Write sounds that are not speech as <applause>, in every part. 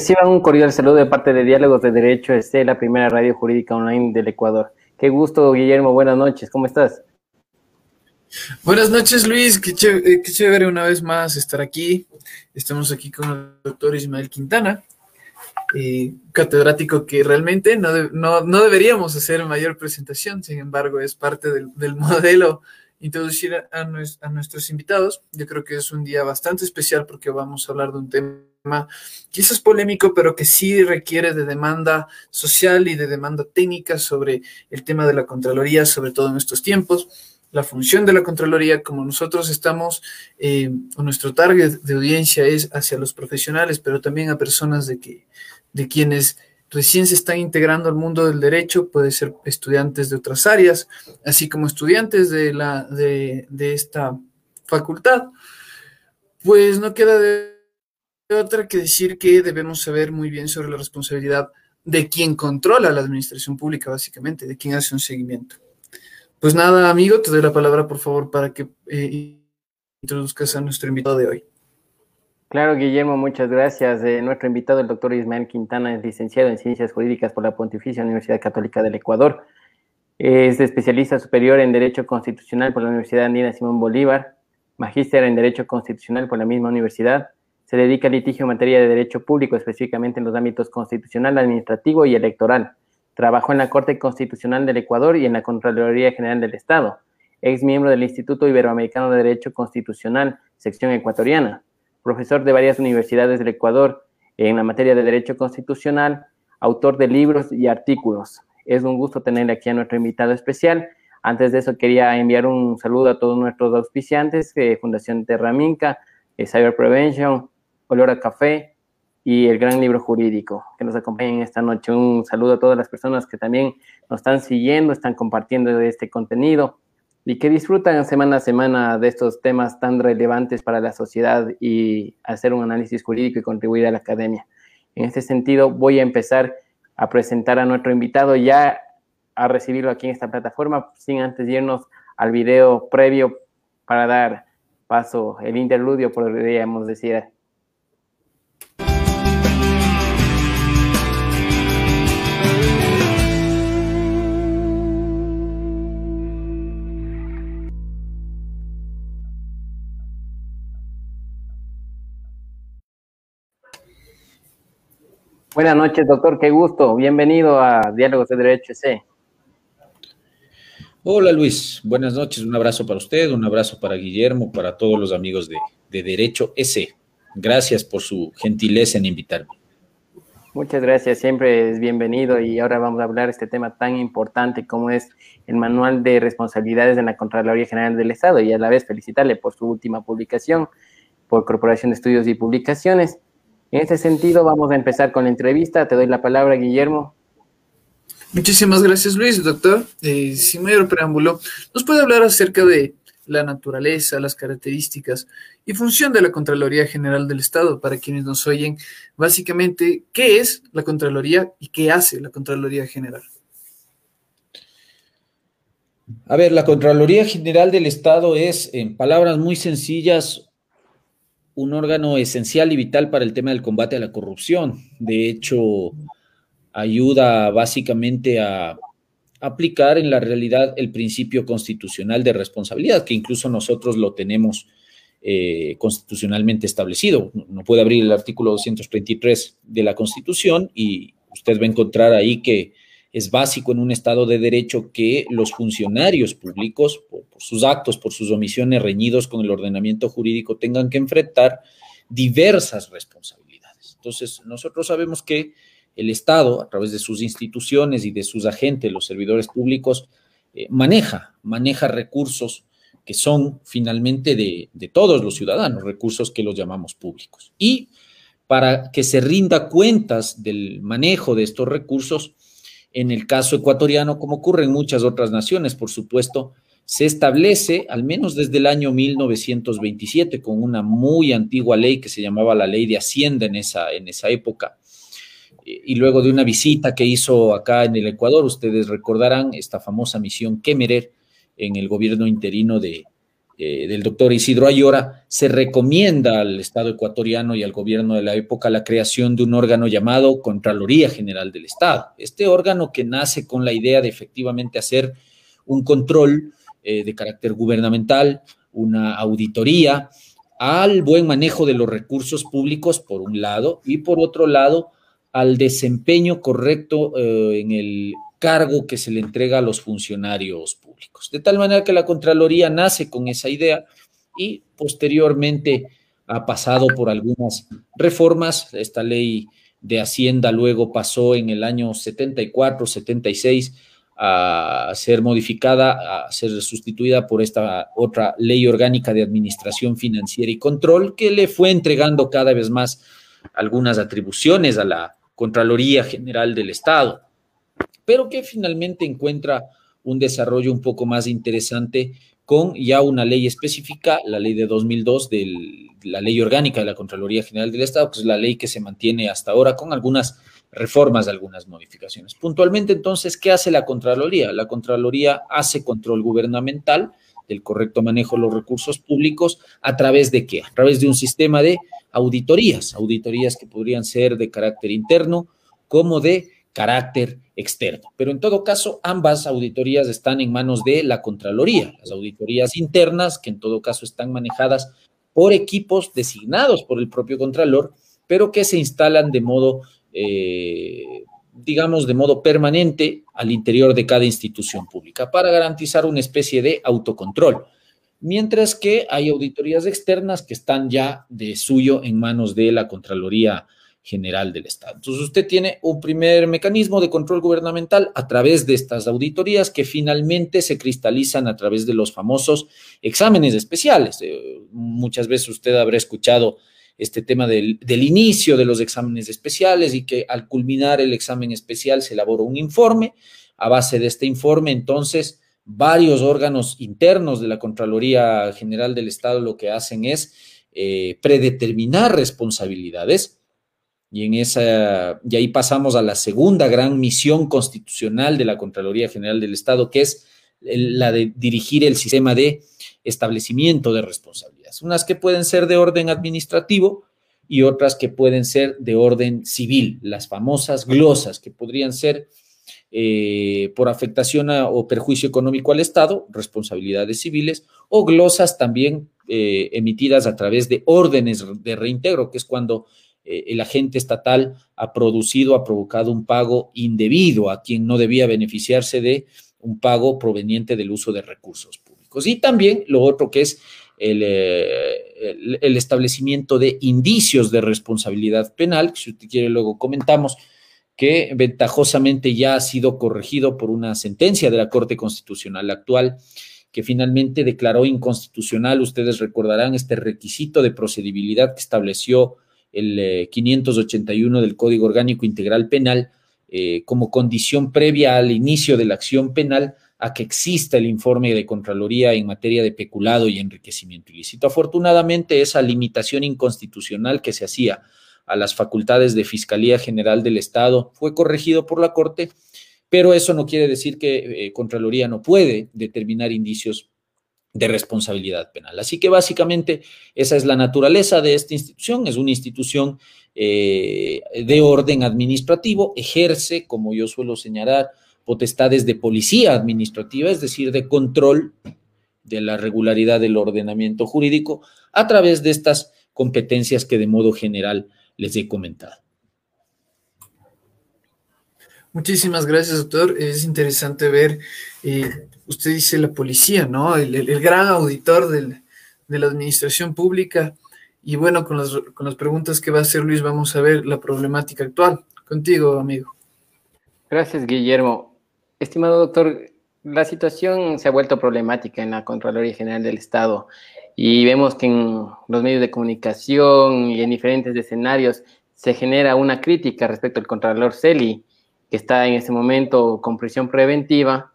Reciban un cordial saludo de parte de Diálogos de Derecho, este la primera radio jurídica online del Ecuador. Qué gusto, Guillermo, buenas noches, ¿cómo estás? Buenas noches, Luis, qué chévere, eh, qué chévere una vez más estar aquí. Estamos aquí con el doctor Ismael Quintana, eh, catedrático que realmente no, no, no, deberíamos hacer mayor presentación, sin embargo, es parte del, del <laughs> modelo introducir a, a, nuestros invitados. Yo creo que es un día bastante especial porque vamos a hablar de un tema quizás polémico, pero que sí requiere de demanda social y de demanda técnica sobre el tema de la Contraloría, sobre todo en estos tiempos. La función de la Contraloría, como nosotros estamos, eh, nuestro target de audiencia es hacia los profesionales, pero también a personas de, que, de quienes recién se están integrando al mundo del derecho, puede ser estudiantes de otras áreas, así como estudiantes de, la, de, de esta facultad, pues no queda de otra que decir que debemos saber muy bien sobre la responsabilidad de quien controla la administración pública, básicamente, de quien hace un seguimiento. Pues nada, amigo, te doy la palabra, por favor, para que eh, introduzcas a nuestro invitado de hoy. Claro, Guillermo, muchas gracias. Eh, nuestro invitado, el doctor Ismael Quintana, es licenciado en Ciencias Jurídicas por la Pontificia Universidad Católica del Ecuador. Es especialista superior en Derecho Constitucional por la Universidad Andina Simón Bolívar, magíster en Derecho Constitucional por la misma universidad. Se dedica al litigio en materia de derecho público, específicamente en los ámbitos constitucional, administrativo y electoral. Trabajó en la Corte Constitucional del Ecuador y en la Contraloría General del Estado. Ex miembro del Instituto Iberoamericano de Derecho Constitucional, sección ecuatoriana profesor de varias universidades del Ecuador en la materia de Derecho Constitucional, autor de libros y artículos. Es un gusto tenerle aquí a nuestro invitado especial. Antes de eso, quería enviar un saludo a todos nuestros auspiciantes, eh, Fundación Terraminca, eh, Cyber Prevention, Olor a Café y el Gran Libro Jurídico, que nos acompañan esta noche. Un saludo a todas las personas que también nos están siguiendo, están compartiendo este contenido y que disfrutan semana a semana de estos temas tan relevantes para la sociedad y hacer un análisis jurídico y contribuir a la academia. En este sentido, voy a empezar a presentar a nuestro invitado ya a recibirlo aquí en esta plataforma, sin antes irnos al video previo para dar paso, el interludio, podríamos decir, Buenas noches, doctor, qué gusto. Bienvenido a Diálogos de Derecho C. Hola Luis, buenas noches, un abrazo para usted, un abrazo para Guillermo, para todos los amigos de, de Derecho S. Gracias por su gentileza en invitarme. Muchas gracias, siempre es bienvenido y ahora vamos a hablar de este tema tan importante como es el Manual de Responsabilidades en la Contraloría General del Estado y a la vez felicitarle por su última publicación por Corporación de Estudios y Publicaciones. En este sentido, vamos a empezar con la entrevista. Te doy la palabra, Guillermo. Muchísimas gracias, Luis. Doctor, eh, sin mayor preámbulo, ¿nos puede hablar acerca de la naturaleza, las características y función de la Contraloría General del Estado para quienes nos oyen? Básicamente, ¿qué es la Contraloría y qué hace la Contraloría General? A ver, la Contraloría General del Estado es, en palabras muy sencillas, un órgano esencial y vital para el tema del combate a la corrupción. De hecho, ayuda básicamente a aplicar en la realidad el principio constitucional de responsabilidad, que incluso nosotros lo tenemos eh, constitucionalmente establecido. No puede abrir el artículo 233 de la Constitución y usted va a encontrar ahí que es básico en un Estado de Derecho que los funcionarios públicos, por, sus actos, por sus omisiones reñidos con el ordenamiento jurídico, tengan que enfrentar diversas responsabilidades. Entonces, nosotros sabemos que el Estado, a través de sus instituciones y de sus agentes, los servidores públicos, eh, maneja, maneja recursos que son finalmente de, de todos los ciudadanos, recursos que los llamamos públicos. Y para que se rinda cuentas del manejo de estos recursos, en el caso ecuatoriano, como ocurre en muchas otras naciones, por supuesto, se establece, al menos desde el año 1927, con una muy antigua ley que se llamaba la Ley de Hacienda en esa, en esa época, y luego de una visita que hizo acá en el Ecuador, ustedes recordarán esta famosa misión Kemerer en el gobierno interino de eh, del doctor Isidro Ayora, se recomienda al Estado ecuatoriano y al gobierno de la época la creación de un órgano llamado Contraloría General del Estado. Este órgano que nace con la idea de efectivamente hacer un control eh, de carácter gubernamental, una auditoría al buen manejo de los recursos públicos, por un lado, y por otro lado, al desempeño correcto eh, en el cargo que se le entrega a los funcionarios públicos. De tal manera que la Contraloría nace con esa idea y posteriormente ha pasado por algunas reformas. Esta ley de Hacienda luego pasó en el año 74, 76 a ser modificada, a ser sustituida por esta otra ley orgánica de administración financiera y control que le fue entregando cada vez más algunas atribuciones a la Contraloría General del Estado pero que finalmente encuentra un desarrollo un poco más interesante con ya una ley específica, la ley de 2002 de la ley orgánica de la Contraloría General del Estado, que es la ley que se mantiene hasta ahora con algunas reformas, algunas modificaciones. Puntualmente, entonces, ¿qué hace la Contraloría? La Contraloría hace control gubernamental del correcto manejo de los recursos públicos a través de qué? A través de un sistema de auditorías, auditorías que podrían ser de carácter interno como de carácter externo. Pero en todo caso, ambas auditorías están en manos de la Contraloría, las auditorías internas, que en todo caso están manejadas por equipos designados por el propio Contralor, pero que se instalan de modo, eh, digamos, de modo permanente al interior de cada institución pública para garantizar una especie de autocontrol. Mientras que hay auditorías externas que están ya de suyo en manos de la Contraloría General del Estado. Entonces usted tiene un primer mecanismo de control gubernamental a través de estas auditorías que finalmente se cristalizan a través de los famosos exámenes especiales. Eh, muchas veces usted habrá escuchado este tema del, del, inicio de los exámenes especiales y que al culminar el examen especial se elabora un informe. A base de este informe, entonces, varios órganos internos de la Contraloría General del Estado lo que hacen es eh, predeterminar responsabilidades y, en esa, y ahí pasamos a la segunda gran misión constitucional de la Contraloría General del Estado, que es la de dirigir el sistema de establecimiento de responsabilidades. Unas que pueden ser de orden administrativo y otras que pueden ser de orden civil, las famosas glosas, que podrían ser eh, por afectación o perjuicio económico al Estado, responsabilidades civiles, o glosas también eh, emitidas a través de órdenes de reintegro, que es cuando eh, el agente estatal ha producido, ha provocado un pago indebido a quien no debía beneficiarse de un pago proveniente del uso de recursos públicos. Y también lo otro que es el, eh, el, establecimiento de indicios de responsabilidad penal, que si usted quiere luego comentamos, que ventajosamente ya ha sido corregido por una sentencia de la Corte Constitucional actual que finalmente declaró inconstitucional, ustedes recordarán, este requisito de procedibilidad que estableció el 581 eh, del Código Orgánico Integral Penal eh, como condición previa al inicio de la acción penal a que exista el informe de Contraloría en materia de peculado y enriquecimiento ilícito. Afortunadamente, esa limitación inconstitucional que se hacía a las facultades de Fiscalía General del Estado fue corregido por la Corte, pero eso no quiere decir que eh, Contraloría no puede determinar indicios de responsabilidad penal. Así que básicamente esa es la naturaleza de esta institución, es una institución eh, de orden administrativo, ejerce, como yo suelo señalar, potestades de policía administrativa, es decir, de control de la regularidad del ordenamiento jurídico a través de estas competencias que de modo general les he comentado. Muchísimas gracias, doctor. Es interesante ver eh, usted dice la policía, ¿no? El, gran auditor de la administración pública. Y bueno, con las, con las preguntas que va a hacer Luis, vamos a ver la problemática actual. Contigo, amigo. Gracias, Guillermo. Estimado doctor, la situación se ha vuelto problemática en la Contraloría General del Estado y vemos que en los medios de comunicación y en diferentes escenarios se genera una crítica respecto al Contralor Celi, que está en este momento con prisión preventiva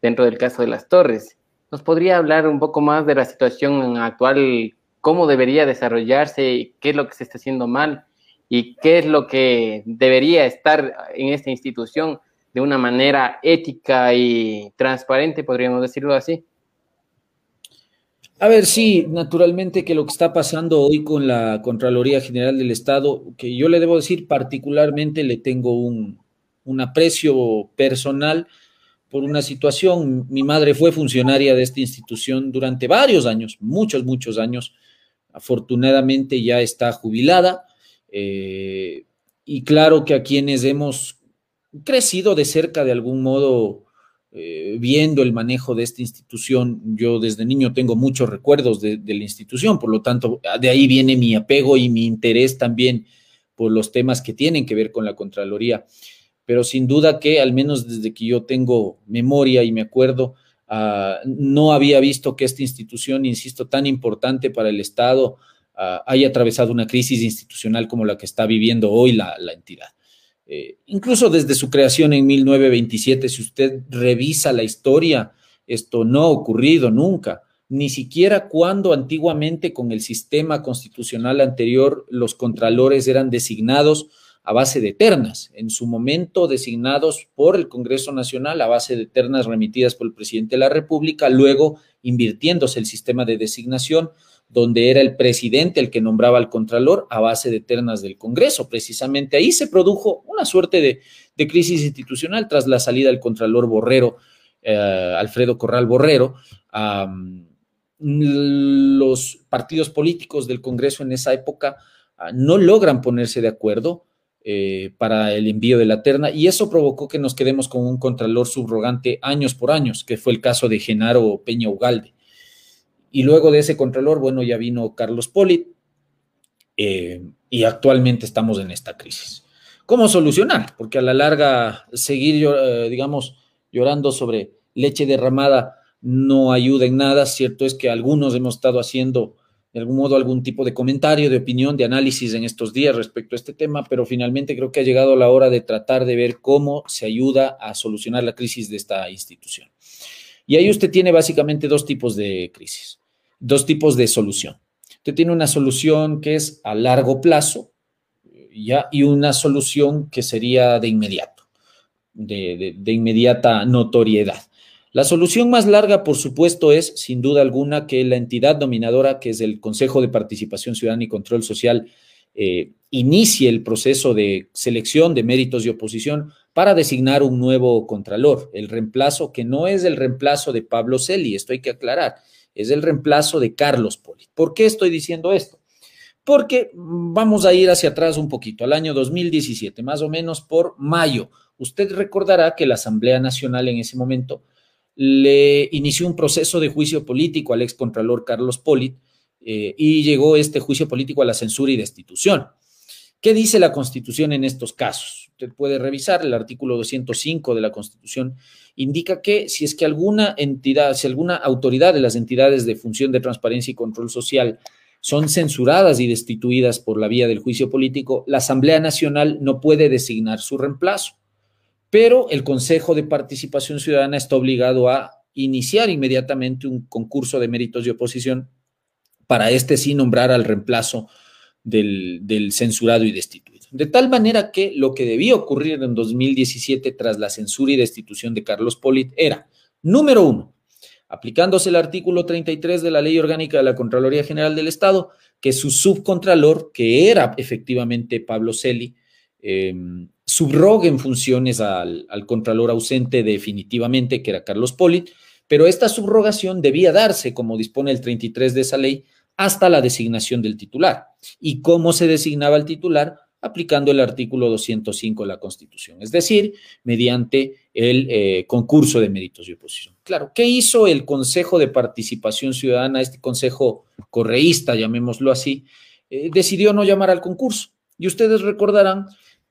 dentro del caso de las torres. ¿Nos podría hablar un poco más de la situación actual, cómo debería desarrollarse, qué es lo que se está haciendo mal y qué es lo que debería estar en esta institución de una manera ética y transparente, podríamos decirlo así? A ver, sí, naturalmente que lo que está pasando hoy con la Contraloría General del Estado, que yo le debo decir particularmente le tengo un, un aprecio personal por una situación. Mi madre fue funcionaria de esta institución durante varios años, muchos, muchos años. Afortunadamente ya está jubilada. Eh, y claro que a quienes hemos crecido de cerca de algún modo eh, viendo el manejo de esta institución. Yo desde niño tengo muchos recuerdos de, la institución, por lo tanto, de ahí viene mi apego y mi interés también por los temas que tienen que ver con la Contraloría. Pero sin duda que, al menos desde que yo tengo memoria y me acuerdo, ah, no había visto que esta institución, insisto, tan importante para el Estado, ah, haya atravesado una crisis institucional como la que está viviendo hoy la entidad. Eh, incluso desde su creación en 1927, si usted revisa la historia, esto no ha ocurrido nunca, ni siquiera cuando antiguamente con el sistema constitucional anterior los contralores eran designados a base de ternas, en su momento designados por el Congreso Nacional a base de ternas remitidas por el presidente de la República, luego invirtiéndose el sistema de designación donde era el presidente el que nombraba al Contralor a base de ternas del Congreso. Precisamente ahí se produjo una suerte de, crisis institucional tras la salida del Contralor Borrero, eh, Alfredo Corral Borrero. los partidos políticos del Congreso en esa época ah, no logran ponerse de acuerdo eh, para el envío de la terna y eso provocó que nos quedemos con un Contralor subrogante años por años, que fue el caso de Genaro Peña Ugalde. Y luego de ese Contralor, bueno, ya vino Carlos Polit eh, y actualmente estamos en esta crisis. ¿Cómo solucionar? Porque a la larga seguir, eh, digamos, llorando sobre leche derramada no ayuda en nada. Cierto es que algunos hemos estado haciendo de algún modo algún tipo de comentario, de opinión, de análisis en estos días respecto a este tema, pero finalmente creo que ha llegado la hora de tratar de ver cómo se ayuda a solucionar la crisis de esta institución. Y ahí usted tiene básicamente dos tipos de crisis, dos tipos de solución. Usted tiene una solución que es a largo plazo ¿ya? y una solución que sería de inmediato, de, de inmediata notoriedad. La solución más larga, por supuesto, es, sin duda alguna, que la entidad dominadora, que es el Consejo de Participación Ciudadana y Control Social, eh, inicie el proceso de selección de méritos y oposición para designar un nuevo contralor. El reemplazo, que no es el reemplazo de Pablo Celi, esto hay que aclarar, es el reemplazo de Carlos Poli. ¿Por qué estoy diciendo esto? Porque vamos a ir hacia atrás un poquito, al año 2017, más o menos por mayo. Usted recordará que la Asamblea Nacional en ese momento le inició un proceso de juicio político al excontralor Carlos Polit eh, y llegó este juicio político a la censura y destitución. ¿Qué dice la Constitución en estos casos? Usted puede revisar el artículo 205 de la Constitución. Indica que si es que alguna entidad, si alguna autoridad de las entidades de función de transparencia y control social son censuradas y destituidas por la vía del juicio político, la Asamblea Nacional no puede designar su reemplazo. Pero el Consejo de Participación Ciudadana está obligado a iniciar inmediatamente un concurso de méritos de oposición para este sí nombrar al reemplazo del, censurado y destituido. De tal manera que lo que debía ocurrir en 2017 tras la censura y destitución de Carlos Polit era, número uno, aplicándose el artículo 33 de la Ley Orgánica de la Contraloría General del Estado, que su subcontralor, que era efectivamente Pablo Celi, eh, subrogue en funciones al, al, contralor ausente definitivamente, que era Carlos Polit, pero esta subrogación debía darse, como dispone el 33 de esa ley, hasta la designación del titular. ¿Y cómo se designaba el titular? Aplicando el artículo 205 de la Constitución, es decir, mediante el eh, concurso de méritos y oposición. Claro, ¿qué hizo el Consejo de Participación Ciudadana, este consejo correísta, llamémoslo así? Eh, decidió no llamar al concurso. Y ustedes recordarán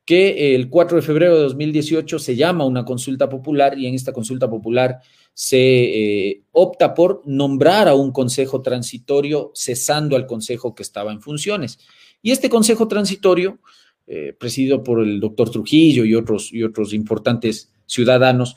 que el 4 de febrero de 2018 se llama una consulta popular y en esta consulta popular se eh, opta por nombrar a un consejo transitorio cesando al consejo que estaba en funciones. Y este consejo transitorio, eh, presidido por el doctor Trujillo y otros, y otros importantes ciudadanos,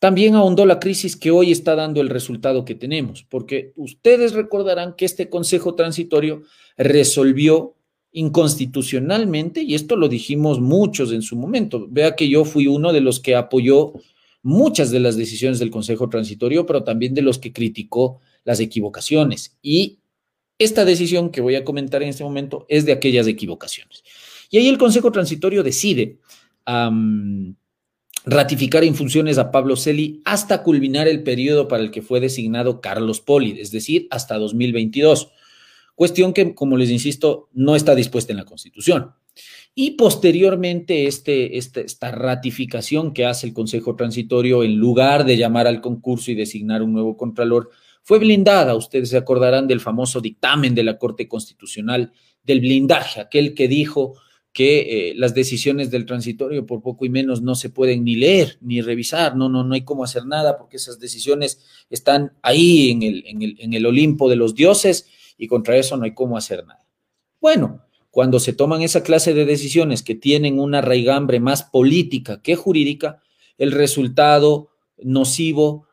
también ahondó la crisis que hoy está dando el resultado que tenemos, porque ustedes recordarán que este consejo transitorio resolvió inconstitucionalmente, y esto lo dijimos muchos en su momento, vea que yo fui uno de los que apoyó muchas de las decisiones del Consejo Transitorio, pero también de los que criticó las equivocaciones. Y esta decisión que voy a comentar en este momento es de aquellas equivocaciones. Y ahí el Consejo Transitorio decide ratificar en funciones a Pablo Celi hasta culminar el periodo para el que fue designado Carlos Poli, es decir, hasta 2022. Cuestión que, como les insisto, no está dispuesta en la Constitución. Y posteriormente, este, este, esta ratificación que hace el Consejo Transitorio, en lugar de llamar al concurso y designar un nuevo Contralor, fue blindada. Ustedes se acordarán del famoso dictamen de la Corte Constitucional del blindaje, aquel que dijo que eh, las decisiones del transitorio por poco y menos no se pueden ni leer ni revisar, no, no, no hay cómo hacer nada porque esas decisiones están ahí en el, en el, en el Olimpo de los dioses y contra eso no hay cómo hacer nada. Bueno, cuando se toman esa clase de decisiones que tienen una raigambre más política que jurídica, el resultado nocivo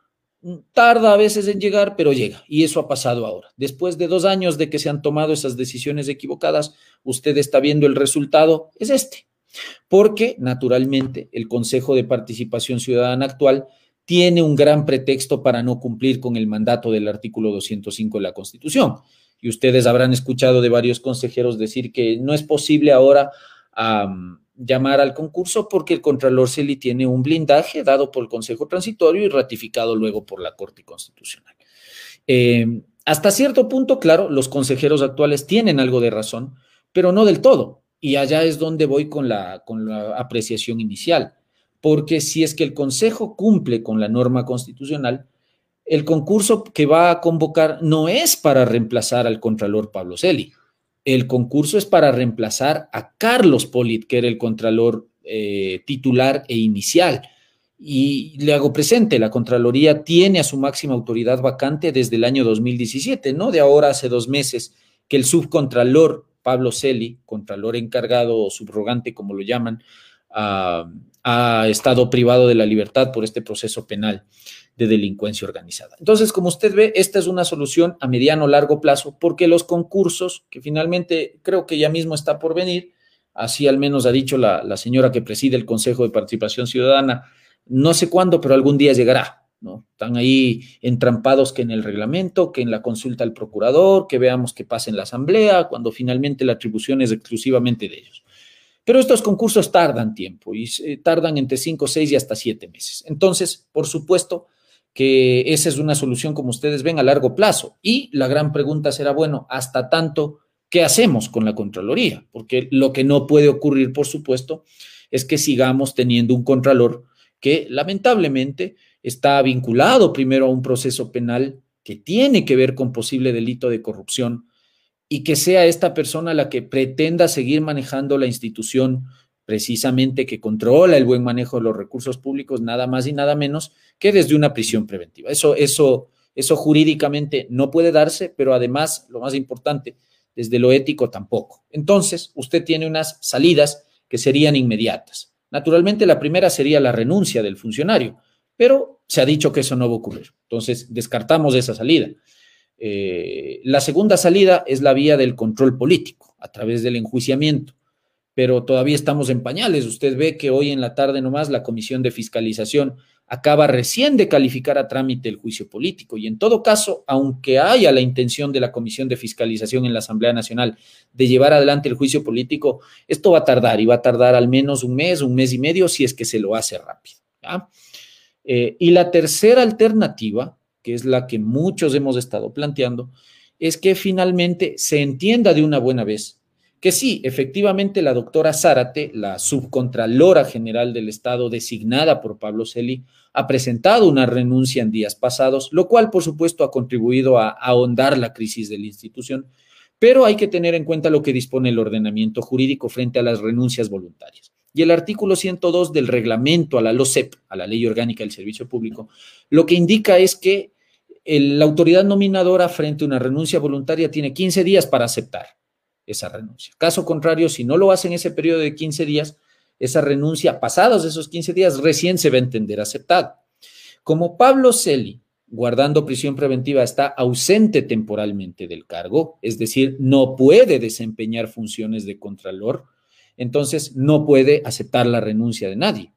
tarda a veces en llegar, pero llega. Y eso ha pasado ahora. Después de dos años de que se han tomado esas decisiones equivocadas, usted está viendo el resultado, es este. Porque, naturalmente, el Consejo de Participación Ciudadana actual tiene un gran pretexto para no cumplir con el mandato del artículo 205 de la Constitución. Y ustedes habrán escuchado de varios consejeros decir que no es posible ahora llamar al concurso porque el Contralor Celi tiene un blindaje dado por el Consejo Transitorio y ratificado luego por la Corte Constitucional. Eh, hasta cierto punto, claro, los consejeros actuales tienen algo de razón, pero no del todo. Y allá es donde voy con la, con la apreciación inicial. Porque si es que el Consejo cumple con la norma constitucional, el concurso que va a convocar no es para reemplazar al Contralor Pablo Celi, el concurso es para reemplazar a Carlos Polit, que era el contralor eh, titular e inicial. Y le hago presente, la Contraloría tiene a su máxima autoridad vacante desde el año 2017, no de ahora hace dos meses, que el subcontralor Pablo Celi, contralor encargado o subrogante, como lo llaman, ha estado privado de la libertad por este proceso penal de delincuencia organizada. Entonces, como usted ve, esta es una solución a mediano o largo plazo porque los concursos, que finalmente creo que ya mismo está por venir, así al menos ha dicho la, la señora que preside el Consejo de Participación Ciudadana, no sé cuándo, pero algún día llegará. ¿no? Están ahí entrampados que en el reglamento, que en la consulta al procurador, que veamos que pasa en la asamblea, cuando finalmente la atribución es exclusivamente de ellos. Pero estos concursos tardan tiempo y tardan entre cinco, seis y hasta siete meses. Entonces, por supuesto, que esa es una solución, como ustedes ven, a largo plazo. Y la gran pregunta será, bueno, hasta tanto, ¿qué hacemos con la Contraloría? Porque lo que no puede ocurrir, por supuesto, es que sigamos teniendo un Contralor que lamentablemente está vinculado primero a un proceso penal que tiene que ver con posible delito de corrupción y que sea esta persona la que pretenda seguir manejando la institución precisamente que controla el buen manejo de los recursos públicos, nada más y nada menos que desde una prisión preventiva. Eso, eso, eso jurídicamente no puede darse, pero además, lo más importante, desde lo ético tampoco. Entonces, usted tiene unas salidas que serían inmediatas. Naturalmente, la primera sería la renuncia del funcionario, pero se ha dicho que eso no va a ocurrir. Entonces, descartamos esa salida. Eh, la segunda salida es la vía del control político, a través del enjuiciamiento pero todavía estamos en pañales. Usted ve que hoy en la tarde nomás la Comisión de Fiscalización acaba recién de calificar a trámite el juicio político y en todo caso, aunque haya la intención de la Comisión de Fiscalización en la Asamblea Nacional de llevar adelante el juicio político, esto va a tardar y va a tardar al menos un mes, un mes y medio si es que se lo hace rápido. Eh, y la tercera alternativa, que es la que muchos hemos estado planteando, es que finalmente se entienda de una buena vez que sí, efectivamente la doctora Zárate, la subcontralora general del Estado designada por Pablo Celi, ha presentado una renuncia en días pasados, lo cual por supuesto ha contribuido a ahondar la crisis de la institución, pero hay que tener en cuenta lo que dispone el ordenamiento jurídico frente a las renuncias voluntarias. Y el artículo 102 del reglamento a la LOCEP, a la Ley Orgánica del Servicio Público, lo que indica es que la autoridad nominadora frente a una renuncia voluntaria tiene 15 días para aceptar esa renuncia. Caso contrario, si no lo hace en ese periodo de 15 días, esa renuncia, pasados esos 15 días, recién se va a entender aceptada. Como Pablo Celi, guardando prisión preventiva, está ausente temporalmente del cargo, es decir, no puede desempeñar funciones de contralor, entonces no puede aceptar la renuncia de nadie.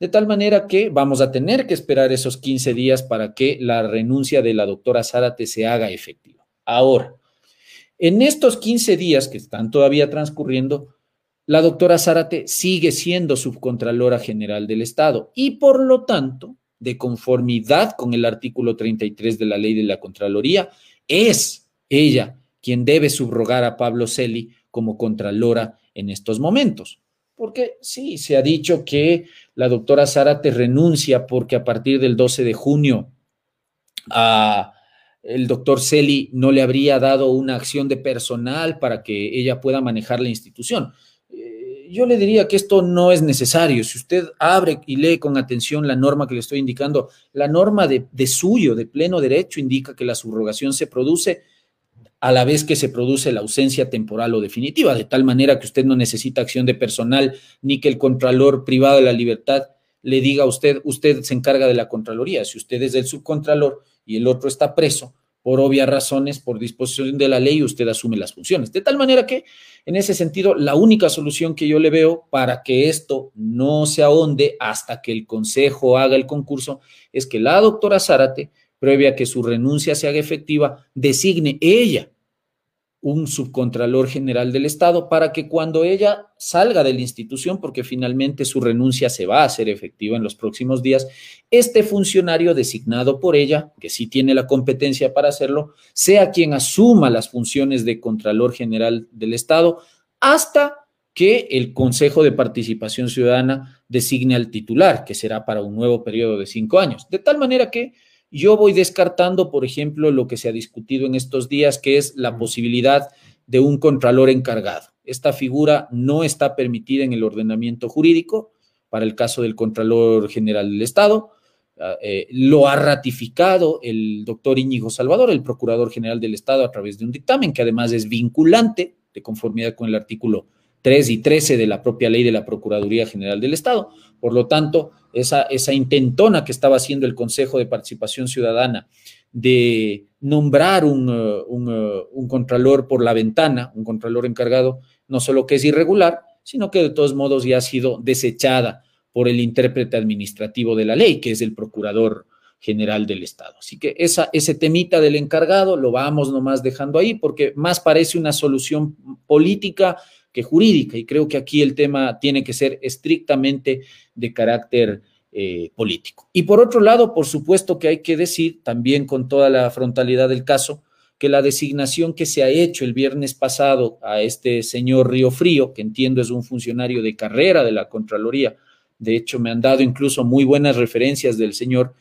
De tal manera que vamos a tener que esperar esos 15 días para que la renuncia de la doctora Zárate se haga efectiva. Ahora, en estos 15 días que están todavía transcurriendo, la doctora Zárate sigue siendo subcontralora general del Estado y por lo tanto, de conformidad con el artículo 33 de la ley de la Contraloría, es ella quien debe subrogar a Pablo Celi como contralora en estos momentos. Porque sí, se ha dicho que la doctora Zárate renuncia porque a partir del 12 de junio a el doctor Celi no le habría dado una acción de personal para que ella pueda manejar la institución. Eh, yo le diría que esto no es necesario. Si usted abre y lee con atención la norma que le estoy indicando, la norma de, de suyo, de pleno derecho, indica que la subrogación se produce a la vez que se produce la ausencia temporal o definitiva, de tal manera que usted no necesita acción de personal ni que el contralor privado de la libertad le diga a usted, usted se encarga de la Contraloría. Si usted es el subcontralor y el otro está preso, por obvias razones, por disposición de la ley, usted asume las funciones. De tal manera que, en ese sentido, la única solución que yo le veo para que esto no se ahonde hasta que el Consejo haga el concurso es que la doctora Zárate previa a que su renuncia se haga efectiva, designe ella un subcontralor general del Estado para que cuando ella salga de la institución, porque finalmente su renuncia se va a hacer efectiva en los próximos días, este funcionario designado por ella, que sí tiene la competencia para hacerlo, sea quien asuma las funciones de Contralor General del Estado hasta que el Consejo de Participación Ciudadana designe al titular, que será para un nuevo periodo de cinco años. De tal manera que yo voy descartando, por ejemplo, lo que se ha discutido en estos días, que es la posibilidad de un contralor encargado. Esta figura no está permitida en el ordenamiento jurídico para el caso del Contralor General del Estado. Ah, eh, lo ha ratificado el doctor Íñigo Salvador, el Procurador General del Estado, a través de un dictamen que además es vinculante de conformidad con el artículo 3 y 13 de la propia ley de la Procuraduría General del Estado. Por lo tanto, esa, esa intentona que estaba haciendo el Consejo de Participación Ciudadana de nombrar un, un, uh, un, contralor por la ventana, un contralor encargado, no solo que es irregular, sino que de todos modos ya ha sido desechada por el intérprete administrativo de la ley, que es el Procurador General del Estado. Así que esa, ese temita del encargado lo vamos nomás dejando ahí porque más parece una solución política jurídica. Y creo que aquí el tema tiene que ser estrictamente de carácter eh, político. Y por otro lado, por supuesto que hay que decir, también con toda la frontalidad del caso, que la designación que se ha hecho el viernes pasado a este señor Río Frío, que entiendo es un funcionario de carrera de la Contraloría, de hecho me han dado incluso muy buenas referencias del señor,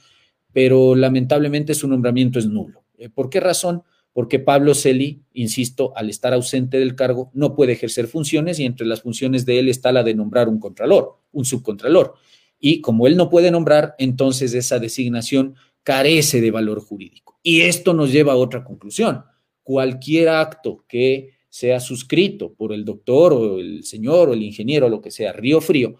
pero lamentablemente su nombramiento es nulo. Eh, ¿Por qué razón? Porque Pablo Celi, insisto, al estar ausente del cargo, no puede ejercer funciones y entre las funciones de él está la de nombrar un contralor, un subcontralor. Y como él no puede nombrar, entonces esa designación carece de valor jurídico. Y esto nos lleva a otra conclusión. Cualquier acto que sea suscrito por el doctor o el señor o el ingeniero o lo que sea, Río Frío,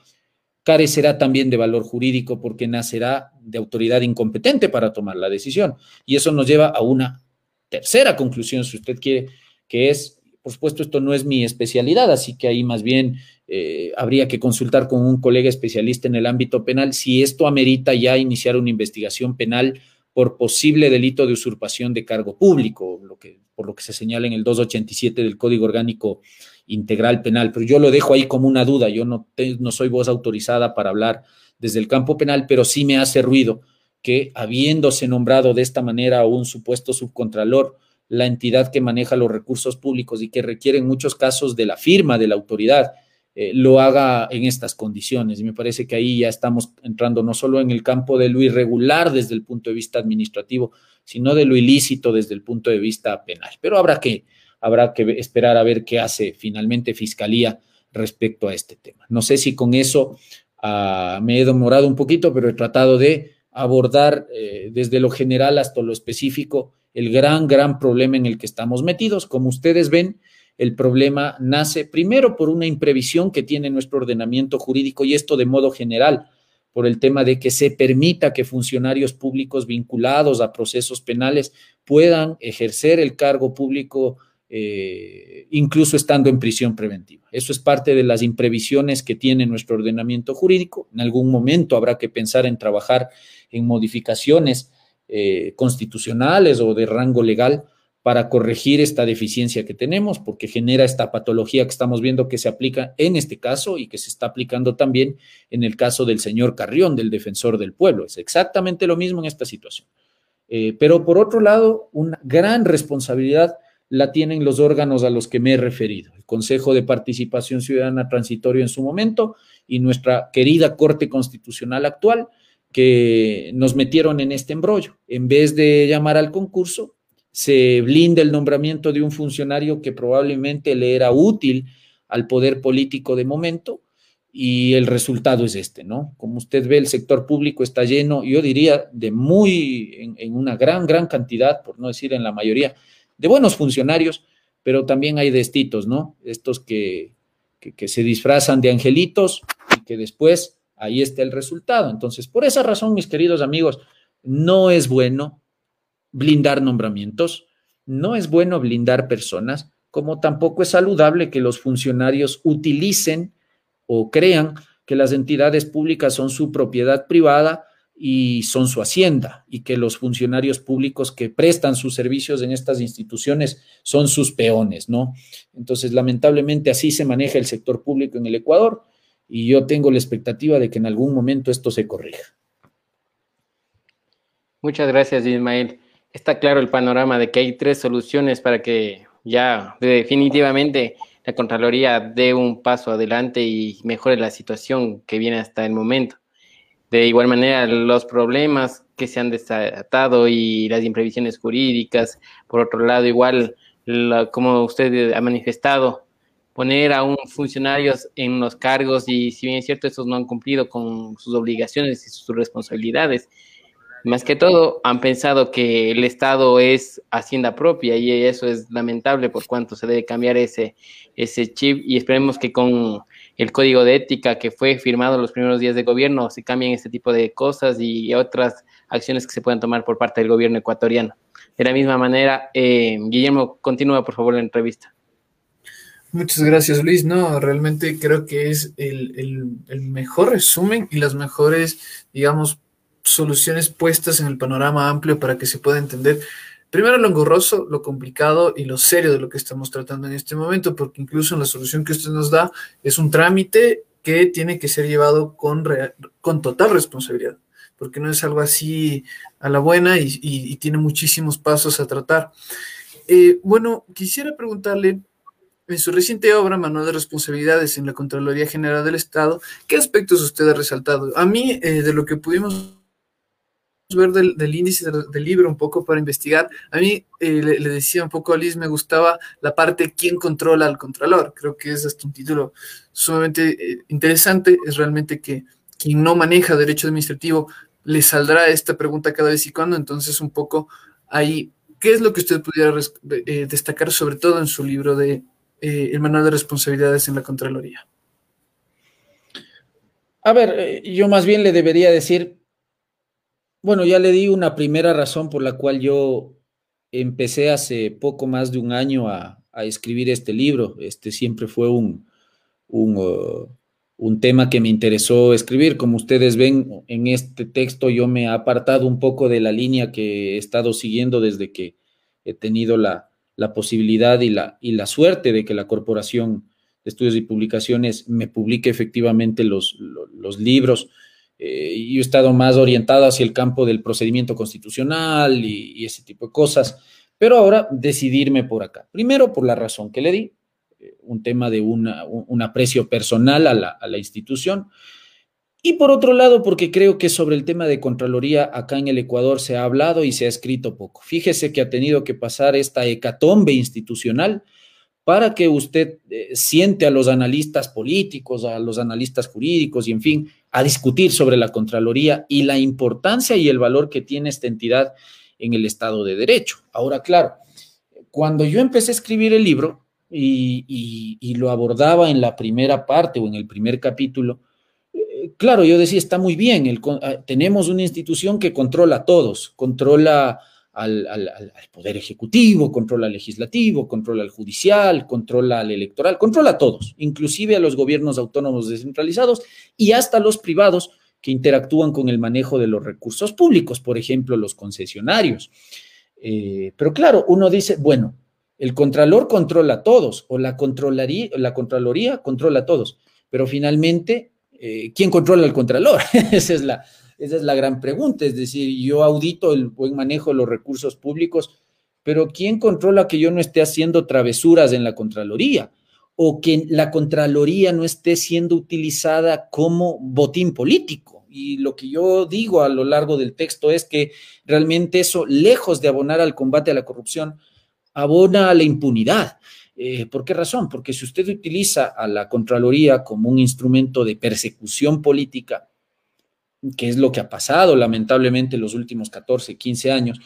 carecerá también de valor jurídico porque nacerá de autoridad incompetente para tomar la decisión. Y eso nos lleva a una tercera conclusión, si usted quiere, que es, por supuesto, esto no es mi especialidad, así que ahí más bien eh, habría que consultar con un colega especialista en el ámbito penal si esto amerita ya iniciar una investigación penal por posible delito de usurpación de cargo público, lo que, por lo que se señala en el 287 del Código Orgánico Integral Penal. Pero yo lo dejo ahí como una duda, yo no, no soy voz autorizada para hablar desde el campo penal, pero sí me hace ruido que habiéndose nombrado de esta manera a un supuesto subcontralor, la entidad que maneja los recursos públicos y que requiere en muchos casos de la firma de la autoridad, eh, lo haga en estas condiciones. Y me parece que ahí ya estamos entrando no solo en el campo de lo irregular desde el punto de vista administrativo, sino de lo ilícito desde el punto de vista penal. Pero habrá que, habrá que esperar a ver qué hace finalmente Fiscalía respecto a este tema. No sé si con eso uh, me he demorado un poquito, pero he tratado de abordar eh, desde lo general hasta lo específico el gran, gran problema en el que estamos metidos. Como ustedes ven, el problema nace primero por una imprevisión que tiene nuestro ordenamiento jurídico y esto de modo general, por el tema de que se permita que funcionarios públicos vinculados a procesos penales puedan ejercer el cargo público eh, incluso estando en prisión preventiva. Eso es parte de las imprevisiones que tiene nuestro ordenamiento jurídico. En algún momento habrá que pensar en trabajar en modificaciones eh, constitucionales o de rango legal para corregir esta deficiencia que tenemos, porque genera esta patología que estamos viendo que se aplica en este caso y que se está aplicando también en el caso del señor Carrión, del defensor del pueblo. Es exactamente lo mismo en esta situación. Eh, pero por otro lado, una gran responsabilidad la tienen los órganos a los que me he referido, el Consejo de Participación Ciudadana Transitorio en su momento y nuestra querida Corte Constitucional actual, que nos metieron en este embrollo. En vez de llamar al concurso, se blinda el nombramiento de un funcionario que probablemente le era útil al poder político de momento y el resultado es este, ¿no? Como usted ve, el sector público está lleno, yo diría, de muy, en, en una gran, gran cantidad, por no decir en la mayoría, de buenos funcionarios, pero también hay destitos, ¿no? Estos que, que, se disfrazan de angelitos y que después ahí está el resultado. Entonces, por esa razón, mis queridos amigos, no es bueno blindar nombramientos, no es bueno blindar personas, como tampoco es saludable que los funcionarios utilicen o crean que las entidades públicas son su propiedad privada y son su hacienda y que los funcionarios públicos que prestan sus servicios en estas instituciones son sus peones, ¿no? Entonces, lamentablemente así se maneja el sector público en el Ecuador y yo tengo la expectativa de que en algún momento esto se corrija. Muchas gracias, Ismael. Está claro el panorama de que hay tres soluciones para que ya definitivamente la Contraloría dé un paso adelante y mejore la situación que viene hasta el momento. De igual manera, los problemas que se han desatado y las imprevisiones jurídicas. Por otro lado, igual, como usted ha manifestado, poner a un funcionarios en los cargos y si bien es cierto, estos no han cumplido con sus obligaciones y sus responsabilidades. Más que todo, han pensado que el Estado es hacienda propia y eso es lamentable por cuanto se debe cambiar ese, ese chip y esperemos que con el código de ética que fue firmado los primeros días de gobierno, se cambien este tipo de cosas y otras acciones que se puedan tomar por parte del gobierno ecuatoriano. De la misma manera, eh, Guillermo, continúa por favor la entrevista. Muchas gracias, Luis. No, realmente creo que es el, el mejor resumen y las mejores, digamos, soluciones puestas en el panorama amplio para que se pueda entender Primero lo engorroso, lo complicado y lo serio de lo que estamos tratando en este momento, porque incluso en la solución que usted nos da es un trámite que tiene que ser llevado con, con total responsabilidad, porque no es algo así a la buena y, tiene muchísimos pasos a tratar. Eh, bueno, quisiera preguntarle, en su reciente obra, Manual de Responsabilidades en la Contraloría General del Estado, ¿qué aspectos usted ha resaltado? A mí, eh, de lo que pudimos ver del, índice del, libro un poco para investigar. A mí eh, le, decía un poco a Liz, me gustaba la parte ¿Quién controla al contralor? Creo que es hasta un título sumamente eh, interesante. Es realmente que quien no maneja derecho administrativo le saldrá esta pregunta cada vez y cuando. Entonces, un poco ahí, ¿qué es lo que usted pudiera eh, destacar sobre todo en su libro de El Manual de Responsabilidades en la Contraloría? A ver, yo más bien le debería decir bueno, ya le di una primera razón por la cual yo empecé hace poco más de un año a, escribir este libro. Este siempre fue un, uh, un, tema que me interesó escribir. Como ustedes ven en este texto, yo me he apartado un poco de la línea que he estado siguiendo desde que he tenido la, posibilidad y la, y la suerte de que la Corporación de Estudios y Publicaciones me publique efectivamente los, los libros eh, yo he estado más orientado hacia el campo del procedimiento constitucional y, ese tipo de cosas, pero ahora decidirme por acá. Primero, por la razón que le di, eh, un tema de un, aprecio personal a la, a la institución. Y por otro lado, porque creo que sobre el tema de Contraloría acá en el Ecuador se ha hablado y se ha escrito poco. Fíjese que ha tenido que pasar esta hecatombe institucional para que usted eh, siente a los analistas políticos, a los analistas jurídicos y, en fin, a discutir sobre la Contraloría y la importancia y el valor que tiene esta entidad en el Estado de Derecho. Ahora, claro, cuando yo empecé a escribir el libro y, lo abordaba en la primera parte o en el primer capítulo, eh, claro, yo decía, está muy bien, ah, tenemos una institución que controla a todos, controla al, Poder Ejecutivo, controla al Legislativo, controla al Judicial, controla al Electoral, controla a todos, inclusive a los gobiernos autónomos descentralizados y hasta los privados que interactúan con el manejo de los recursos públicos, por ejemplo, los concesionarios. Eh, pero claro, uno dice, bueno, el Contralor controla a todos o la, la Contraloría controla a todos, pero finalmente, eh, ¿quién controla al Contralor? <laughs> Esa es la, esa es la gran pregunta. Es decir, yo audito el buen manejo de los recursos públicos, pero ¿quién controla que yo no esté haciendo travesuras en la Contraloría? O que la Contraloría no esté siendo utilizada como botín político. Y lo que yo digo a lo largo del texto es que realmente eso, lejos de abonar al combate a la corrupción, abona a la impunidad. Eh, ¿Por qué razón? Porque si usted utiliza a la Contraloría como un instrumento de persecución política, que es lo que ha pasado lamentablemente en los últimos 14, 15 años,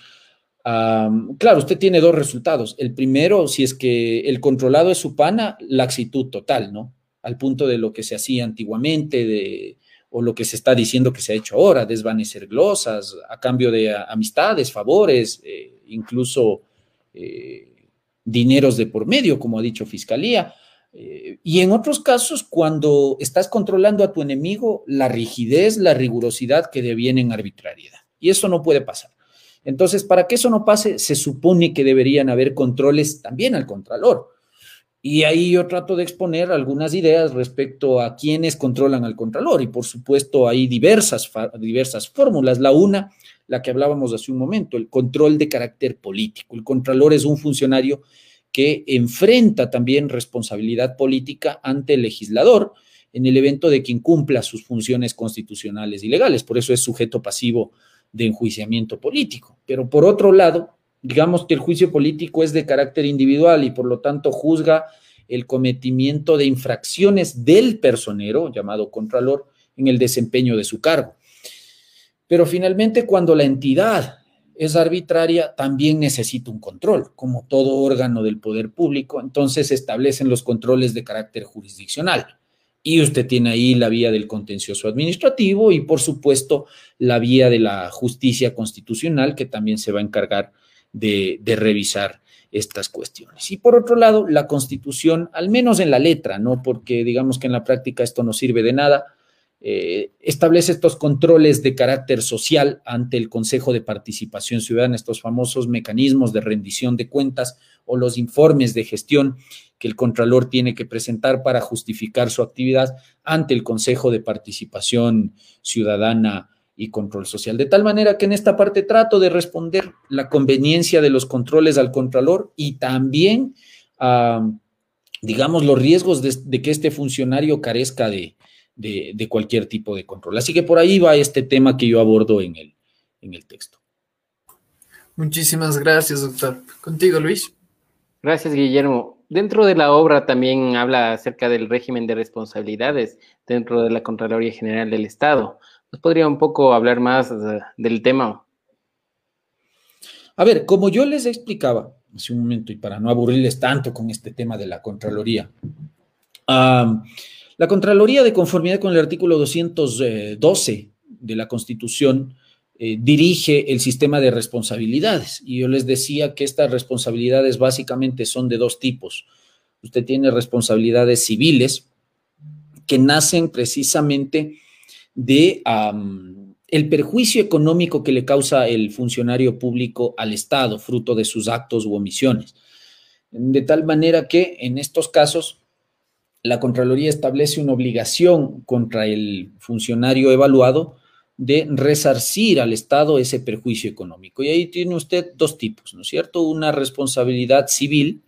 claro, usted tiene dos resultados. El primero, si es que el controlado es su pana, la actitud total, ¿no? Al punto de lo que se hacía antiguamente, de, o lo que se está diciendo que se ha hecho ahora, desvanecer glosas a cambio de amistades, favores, eh, incluso eh, dineros de por medio, como ha dicho Fiscalía. Eh, y en otros casos, cuando estás controlando a tu enemigo, la rigidez, la rigurosidad que deviene en arbitrariedad. Y eso no puede pasar. Entonces, para que eso no pase, se supone que deberían haber controles también al contralor. Y ahí yo trato de exponer algunas ideas respecto a quienes controlan al contralor. Y por supuesto, hay diversas, diversas fórmulas. La una, la que hablábamos hace un momento, el control de carácter político. El contralor es un funcionario que enfrenta también responsabilidad política ante el legislador en el evento de quien cumpla sus funciones constitucionales y legales. Por eso es sujeto pasivo de enjuiciamiento político. Pero por otro lado, digamos que el juicio político es de carácter individual y por lo tanto juzga el cometimiento de infracciones del personero, llamado contralor, en el desempeño de su cargo. Pero finalmente, cuando la entidad es arbitraria, también necesita un control, como todo órgano del poder público. Entonces se establecen los controles de carácter jurisdiccional. Y usted tiene ahí la vía del contencioso administrativo y, por supuesto, la vía de la justicia constitucional, que también se va a encargar de, revisar estas cuestiones. Y por otro lado, la constitución, al menos en la letra, ¿no? Porque digamos que en la práctica esto no sirve de nada, eh, establece estos controles de carácter social ante el Consejo de Participación Ciudadana, estos famosos mecanismos de rendición de cuentas o los informes de gestión que el Contralor tiene que presentar para justificar su actividad ante el Consejo de Participación Ciudadana y Control Social. De tal manera que en esta parte trato de responder la conveniencia de los controles al Contralor y también, ah, digamos, los riesgos de que este funcionario carezca de, de, cualquier tipo de control. Así que por ahí va este tema que yo abordo en el, en el texto. Muchísimas gracias, doctor. Contigo, Luis. Gracias, Guillermo. Dentro de la obra también habla acerca del régimen de responsabilidades dentro de la Contraloría General del Estado. ¿Nos podría un poco hablar más eh, del tema? A ver, como yo les explicaba hace un momento y para no aburrirles tanto con este tema de la Contraloría, la Contraloría, de conformidad con el artículo 212 de la Constitución, eh, dirige el sistema de responsabilidades. Y yo les decía que estas responsabilidades básicamente son de dos tipos. Usted tiene responsabilidades civiles que nacen precisamente de el perjuicio económico que le causa el funcionario público al Estado, fruto de sus actos u omisiones. De tal manera que en estos casos la Contraloría establece una obligación contra el funcionario evaluado de resarcir al Estado ese perjuicio económico. Y ahí tiene usted dos tipos, ¿no es cierto? Una responsabilidad civil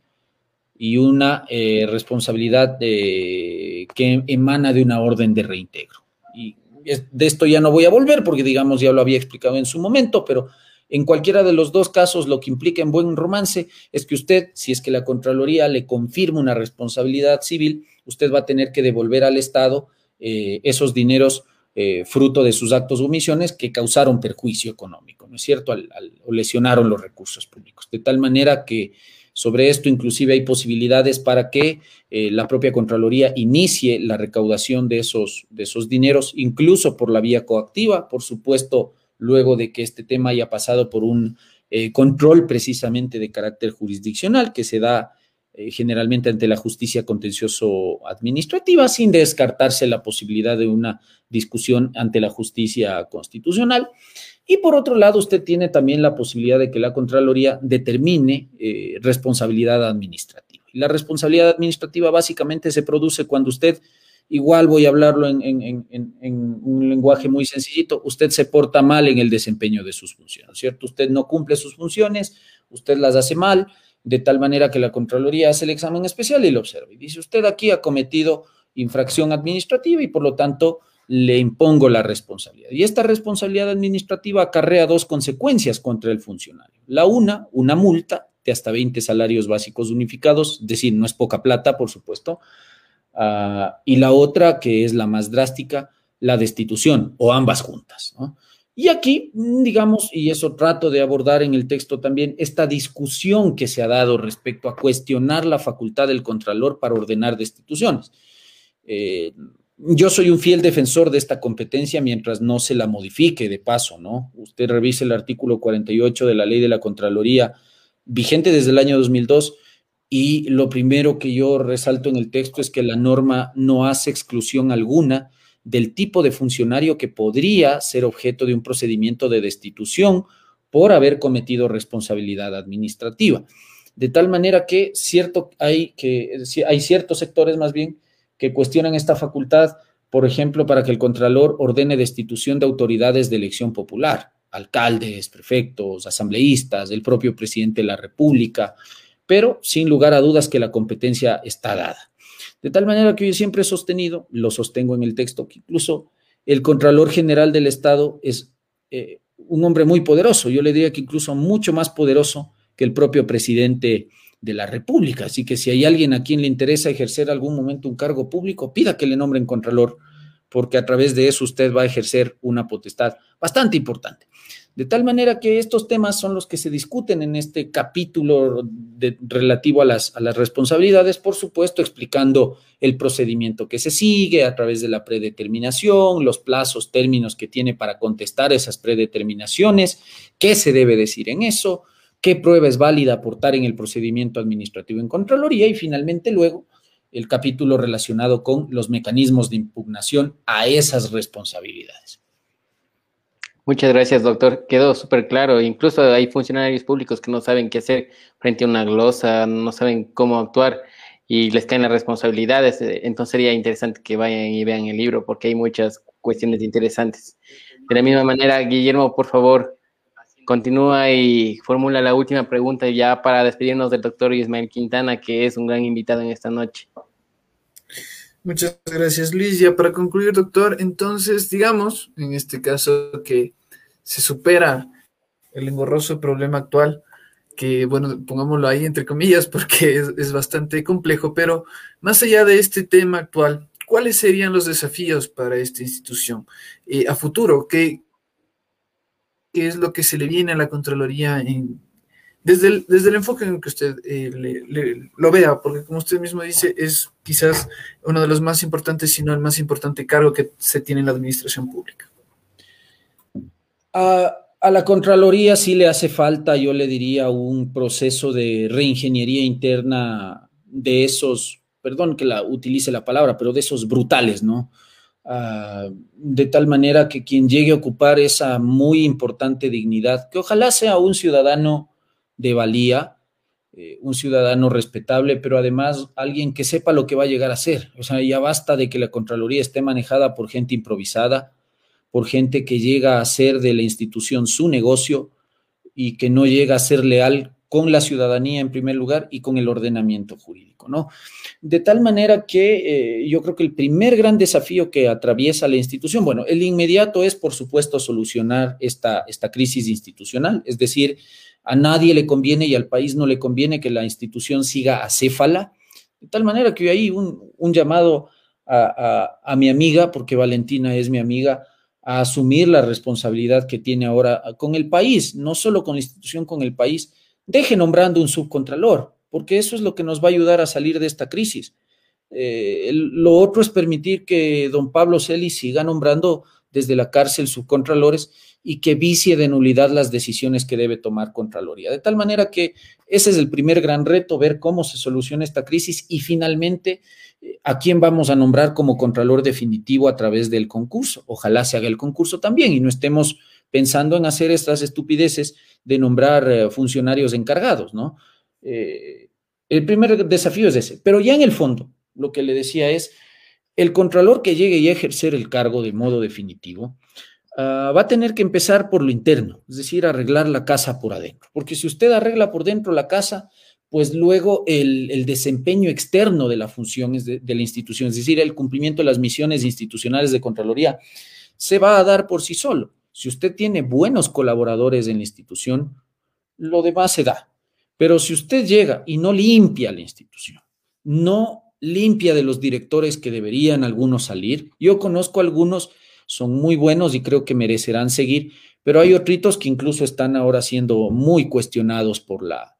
y una eh, responsabilidad que emana de una orden de reintegro. Y de esto ya no voy a volver porque, digamos, ya lo había explicado en su momento, pero en cualquiera de los dos casos, lo que implica en buen romance es que usted, si es que la Contraloría le confirma una responsabilidad civil, usted va a tener que devolver al Estado eh, esos dineros eh, fruto de sus actos o omisiones que causaron perjuicio económico, ¿no es cierto? o lesionaron los recursos públicos. De tal manera que sobre esto inclusive hay posibilidades para que eh, la propia Contraloría inicie la recaudación de esos, de esos dineros, incluso por la vía coactiva, por supuesto luego de que este tema haya pasado por un control precisamente de carácter jurisdiccional que se da eh, generalmente ante la justicia contencioso administrativa, sin descartarse la posibilidad de una discusión ante la justicia constitucional. Y por otro lado, usted tiene también la posibilidad de que la Contraloría determine eh, responsabilidad administrativa. Y la responsabilidad administrativa básicamente se produce cuando usted, igual voy a hablarlo en, en, un lenguaje muy sencillito, usted se porta mal en el desempeño de sus funciones, ¿cierto? Usted no cumple sus funciones, usted las hace mal, de tal manera que la Contraloría hace el examen especial y lo observa. Y dice, usted aquí ha cometido infracción administrativa y por lo tanto le impongo la responsabilidad. Y esta responsabilidad administrativa acarrea dos consecuencias contra el funcionario. La una, una multa de hasta 20 salarios básicos unificados, es decir, no es poca plata, por supuesto. Ah, y la otra, que es la más drástica, la destitución o ambas juntas. Y aquí, digamos, y eso trato de abordar en el texto también, esta discusión que se ha dado respecto a cuestionar la facultad del Contralor para ordenar destituciones. Eh, yo soy un fiel defensor de esta competencia mientras no se la modifique de paso, ¿no? Usted revise el artículo 48 de la ley de la Contraloría, vigente desde el año 2002, y lo primero que yo resalto en el texto es que la norma no hace exclusión alguna del tipo de funcionario que podría ser objeto de un procedimiento de destitución por haber cometido responsabilidad administrativa. De tal manera que, cierto, hay, que hay ciertos sectores más bien que cuestionan esta facultad, por ejemplo, para que el Contralor ordene destitución de autoridades de elección popular, alcaldes, prefectos, asambleístas, el propio presidente de la República, pero sin lugar a dudas que la competencia está dada. De tal manera que yo siempre he sostenido, lo sostengo en el texto, que incluso el Contralor General del Estado es eh, un hombre muy poderoso, yo le diría que incluso mucho más poderoso que el propio presidente de la República. Así que si hay alguien a quien le interesa ejercer algún momento un cargo público, pida que le nombren Contralor, porque a través de eso usted va a ejercer una potestad bastante importante. De tal manera que estos temas son los que se discuten en este capítulo relativo a las, a las responsabilidades, por supuesto, explicando el procedimiento que se sigue a través de la predeterminación, los plazos, términos que tiene para contestar esas predeterminaciones, qué se debe decir en eso, qué prueba es válida aportar en el procedimiento administrativo en Contraloría y finalmente luego el capítulo relacionado con los mecanismos de impugnación a esas responsabilidades. Muchas gracias, doctor. Quedó súper claro. Incluso hay funcionarios públicos que no saben qué hacer frente a una glosa, no saben cómo actuar y les caen las responsabilidades. Entonces sería interesante que vayan y vean el libro porque hay muchas cuestiones interesantes. De la misma manera, Guillermo, por favor, continúa y formula la última pregunta ya para despedirnos del doctor Ismael Quintana, que es un gran invitado en esta noche. Muchas gracias, Luis. Ya para concluir, doctor, entonces, digamos, en este caso que se supera el engorroso problema actual, que, bueno, pongámoslo ahí entre comillas porque es, bastante complejo, pero más allá de este tema actual, ¿cuáles serían los desafíos para esta institución eh, a futuro? ¿Qué, ¿Qué es lo que se le viene a la Contraloría en, desde el, desde el enfoque en que usted eh, lo vea, porque como usted mismo dice, es quizás uno de los más importantes, si no el más importante cargo que se tiene en la administración pública. A, la Contraloría sí le hace falta, yo le diría, un proceso de reingeniería interna de esos, perdón que la utilice la palabra, pero de esos brutales, ¿no? De tal manera que quien llegue a ocupar esa muy importante dignidad, que ojalá sea un ciudadano de valía, eh, un ciudadano respetable, pero además alguien que sepa lo que va a llegar a ser. O sea, ya basta de que la Contraloría esté manejada por gente improvisada, por gente que llega a hacer de la institución su negocio y que no llega a ser leal con la ciudadanía en primer lugar y con el ordenamiento jurídico, ¿no? De tal manera que eh, yo creo que el primer gran desafío que atraviesa la institución, bueno, el inmediato es, por supuesto, solucionar esta, esta crisis institucional, es decir, a nadie le conviene y al país no le conviene que la institución siga acéfala. De tal manera que hay un, un llamado a, a, mi amiga, porque Valentina es mi amiga, a asumir la responsabilidad que tiene ahora con el país, no solo con la institución, con el país. Deje nombrando un subcontralor, porque eso es lo que nos va a ayudar a salir de esta crisis. Eh, lo otro es permitir que don Pablo Celis siga nombrando desde la cárcel subcontralores y que vicie de nulidad las decisiones que debe tomar Contraloría. De tal manera que ese es el primer gran reto, ver cómo se soluciona esta crisis y finalmente eh, a quién vamos a nombrar como Contralor definitivo a través del concurso. Ojalá se haga el concurso también y no estemos pensando en hacer estas estupideces de nombrar eh, funcionarios encargados, ¿no? Eh, el primer desafío es ese, pero ya en el fondo, lo que le decía es, el Contralor que llegue a ejercer el cargo de modo definitivo, Ah, va a tener que empezar por lo interno, es decir, arreglar la casa por adentro. Porque si usted arregla por dentro la casa, pues luego el, desempeño externo de la función de, de, la institución, es decir, el cumplimiento de las misiones institucionales de Contraloría, se va a dar por sí solo. Si usted tiene buenos colaboradores en la institución, lo demás se da. Pero si usted llega y no limpia la institución, no limpia de los directores que deberían algunos salir, yo conozco algunos son muy buenos y creo que merecerán seguir, pero hay otros que incluso están ahora siendo muy cuestionados por la,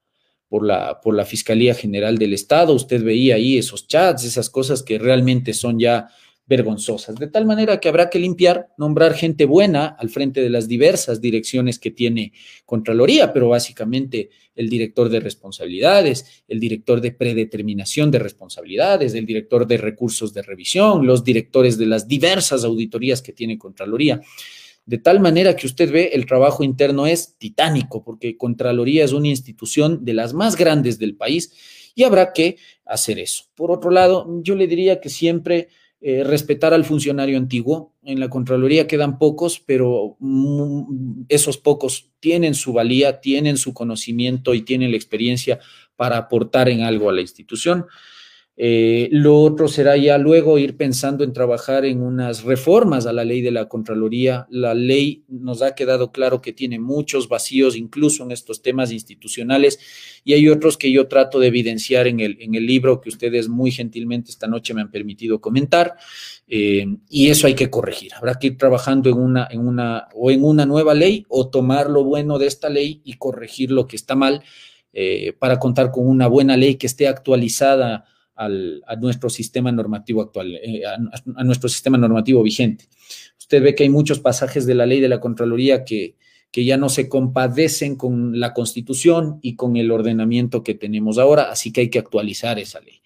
por la, por la Fiscalía General del Estado. Usted veía ahí esos chats, esas cosas que realmente son ya vergonzosas. De tal manera que habrá que limpiar, nombrar gente buena al frente de las diversas direcciones que tiene Contraloría, pero básicamente el director de responsabilidades, el director de predeterminación de responsabilidades, el director de recursos de revisión, los directores de las diversas auditorías que tiene Contraloría. De tal manera que usted ve, el trabajo interno es titánico, porque Contraloría es una institución de las más grandes del país y habrá que hacer eso. Por otro lado, yo le diría que siempre eh, respetar al funcionario antiguo. En la Contraloría quedan pocos, pero esos pocos tienen su valía, tienen su conocimiento y tienen la experiencia para aportar en algo a la institución. Eh, lo otro será ya luego ir pensando en trabajar en unas reformas a la ley de la Contraloría. La ley nos ha quedado claro que tiene muchos vacíos, incluso en estos temas institucionales, y hay otros que yo trato de evidenciar en el, en el libro que ustedes muy gentilmente esta noche me han permitido comentar, eh, y eso hay que corregir. Habrá que ir trabajando en una, en una, o en una nueva ley, o tomar lo bueno de esta ley y corregir lo que está mal, eh, para contar con una buena ley que esté actualizada a nuestro sistema normativo actual, eh, a, nuestro sistema normativo vigente. Usted ve que hay muchos pasajes de la ley de la Contraloría que, que ya no se compadecen con la Constitución y con el ordenamiento que tenemos ahora, así que hay que actualizar esa ley.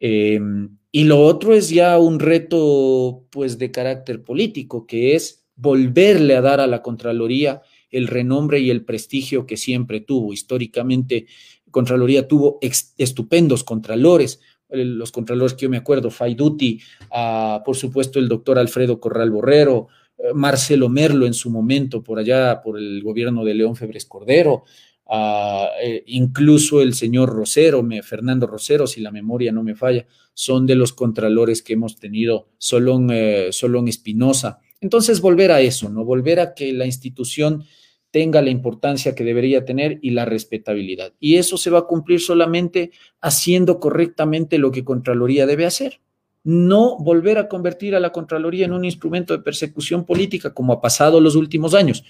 Em, y lo otro es ya un reto, pues, de carácter político, que es volverle a dar a la Contraloría el renombre y el prestigio que siempre tuvo. Históricamente, Contraloría tuvo estupendos contralores, los contralores que yo me acuerdo, Faiduti, uh, por supuesto el doctor Alfredo Corral Borrero, eh, Marcelo Merlo en su momento, por allá, por el gobierno de León Febres Cordero, uh, incluso el señor Rosero, Fernando Rosero, si la memoria no me falla, son de los contralores que hemos tenido, Solón, eh, Espinosa. Entonces, volver a eso, ¿no? Volver a que la institución tenga la importancia que debería tener y la respetabilidad. Y eso se va a cumplir solamente haciendo correctamente lo que Contraloría debe hacer. No volver a convertir a la Contraloría en un instrumento de persecución política como ha pasado los últimos años.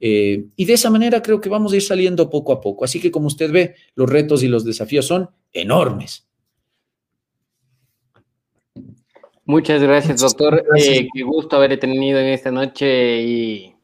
Eh, y de esa manera creo que vamos a ir saliendo poco a poco. Así que como usted ve, los retos y los desafíos son enormes. Muchas gracias, doctor. Eh, qué gusto haberle tenido en esta noche y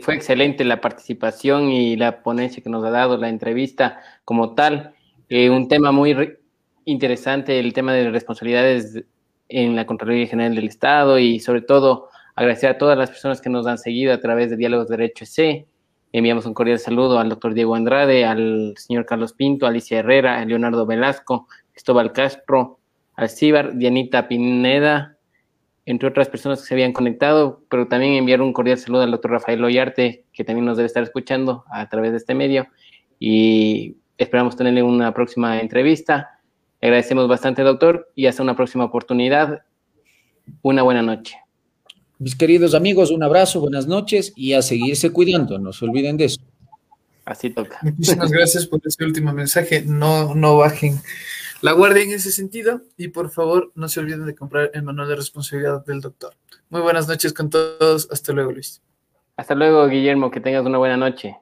fue excelente la participación y la ponencia que nos ha dado, la entrevista como tal. Eh, un tema muy interesante, el tema de responsabilidades en la Contraloría General del Estado y sobre todo agradecer a todas las personas que nos han seguido a través de Diálogos de Derecho C. Enviamos un cordial saludo al doctor Diego Andrade, al señor Carlos Pinto, Alicia Herrera, a Leonardo Velasco, Cristóbal Castro, al Cibar, Dianita Pineda, entre otras personas que se habían conectado, pero también enviar un cordial saludo al doctor Rafael Loyarte, que también nos debe estar escuchando a través de este medio, y esperamos tenerle una próxima entrevista. Agradecemos bastante, doctor, y hasta una próxima oportunidad. Una buena noche. Mis queridos amigos, un abrazo, buenas noches y a seguirse cuidando, no se olviden de eso. Así toca. Muchísimas gracias por ese último mensaje. No, no bajen la guardia en ese sentido y por favor no se olviden de comprar el manual de responsabilidad del doctor. Muy buenas noches con todos. Hasta luego, Luis. Hasta luego, Guillermo. Que tengas una buena noche.